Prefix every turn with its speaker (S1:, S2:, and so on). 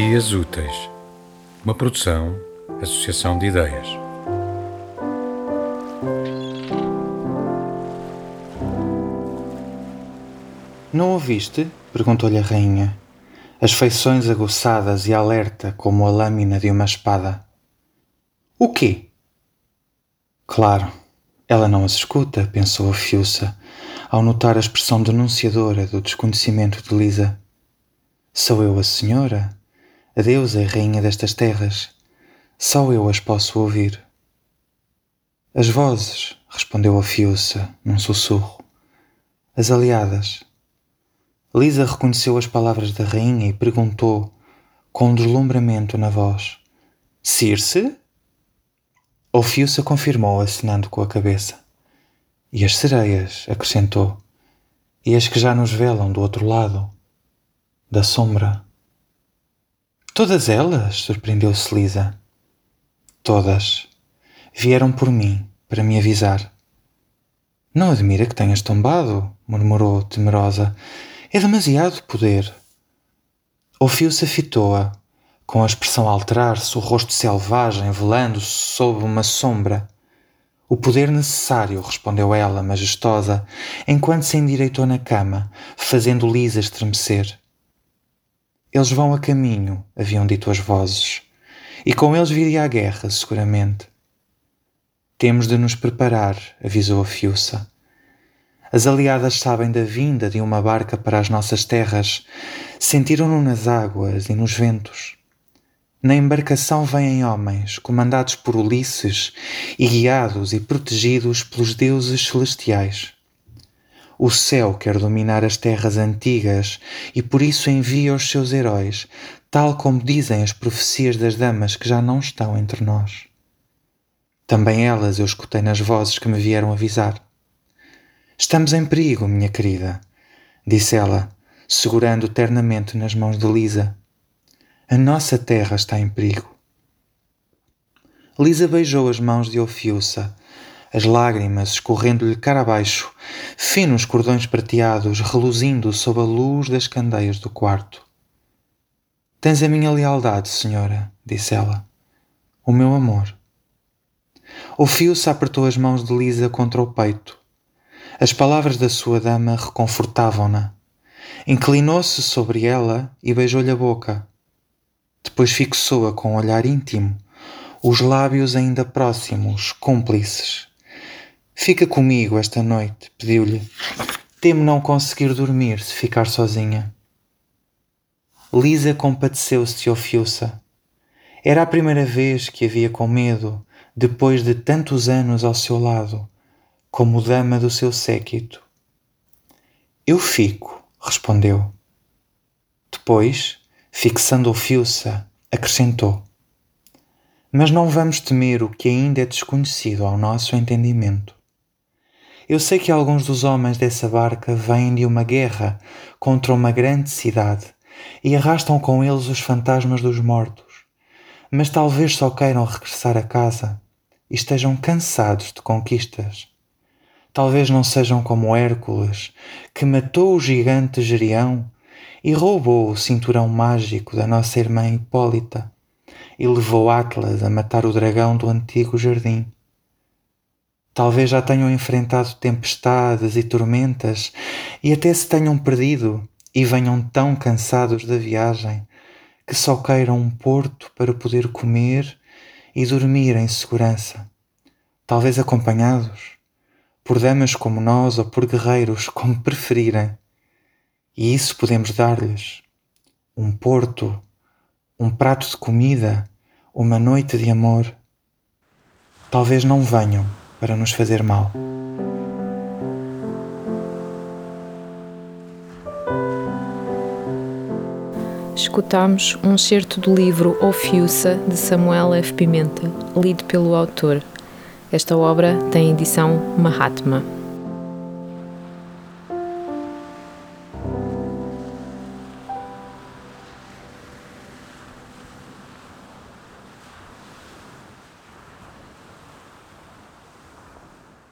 S1: Dias Úteis, uma produção, associação de ideias.
S2: Não ouviste? perguntou-lhe a rainha, as feições aguçadas e alerta como a lâmina de uma espada. O quê? Claro, ela não as escuta, pensou a Fiúça, ao notar a expressão denunciadora do desconhecimento de Lisa. Sou eu a senhora, a deusa e rainha destas terras. Só eu as posso ouvir. As vozes, respondeu a Fiúça, num sussurro. As aliadas. Lisa reconheceu as palavras da rainha e perguntou, com um deslumbramento na voz: Circe? Fiúça confirmou, acenando com a cabeça. E as sereias, acrescentou, e as que já nos velam do outro lado, da sombra. Todas elas? surpreendeu-se Lisa. Todas. Vieram por mim, para me avisar. Não admira que tenhas tombado, murmurou temerosa. É demasiado poder. Ouviu-se a com a expressão a alterar-se, o rosto selvagem velando-se sob uma sombra. O poder necessário, respondeu ela, majestosa, enquanto se endireitou na cama, fazendo Lisa estremecer. Eles vão a caminho, haviam dito as vozes, e com eles viria a guerra, seguramente. Temos de nos preparar, avisou a Fiúça. As aliadas sabem da vinda de uma barca para as nossas terras, sentiram-no nas águas e nos ventos. Na embarcação vêm homens, comandados por Ulisses e guiados e protegidos pelos deuses celestiais. O céu quer dominar as terras antigas e por isso envia os seus heróis, tal como dizem as profecias das damas que já não estão entre nós. Também elas eu escutei nas vozes que me vieram avisar. Estamos em perigo, minha querida, disse ela, segurando ternamente nas mãos de Lisa. A nossa terra está em perigo. Lisa beijou as mãos de Ofiuça, as lágrimas escorrendo-lhe cara abaixo, finos cordões prateados reluzindo sob a luz das candeias do quarto. Tens a minha lealdade, senhora, disse ela. O meu amor. Ofiuça apertou as mãos de Lisa contra o peito. As palavras da sua dama reconfortavam-na. Inclinou-se sobre ela e beijou-lhe a boca. Depois fixou-a com um olhar íntimo, os lábios ainda próximos, cúmplices. Fica comigo esta noite, pediu-lhe. Temo não conseguir dormir se ficar sozinha. Lisa compadeceu-se de Ofiuça. Era a primeira vez que havia com medo, depois de tantos anos ao seu lado, como dama do seu séquito. Eu fico, respondeu. Depois, fixando Ofiuça, acrescentou: Mas não vamos temer o que ainda é desconhecido ao nosso entendimento. Eu sei que alguns dos homens dessa barca vêm de uma guerra contra uma grande cidade e arrastam com eles os fantasmas dos mortos, mas talvez só queiram regressar a casa e estejam cansados de conquistas. Talvez não sejam como Hércules, que matou o gigante Gerião e roubou o cinturão mágico da nossa irmã Hipólita e levou Atlas a matar o dragão do antigo jardim. Talvez já tenham enfrentado tempestades e tormentas e até se tenham perdido e venham tão cansados da viagem que só queiram um porto para poder comer e dormir em segurança, talvez acompanhados por damas como nós ou por guerreiros, como preferirem. E isso podemos dar-lhes: um porto, um prato de comida, uma noite de amor. Talvez não venham para nos fazer mal.
S3: Escutamos um certo do livro Ofiuça de Samuel F. Pimenta, lido pelo autor. Esta obra tem edição Mahatma.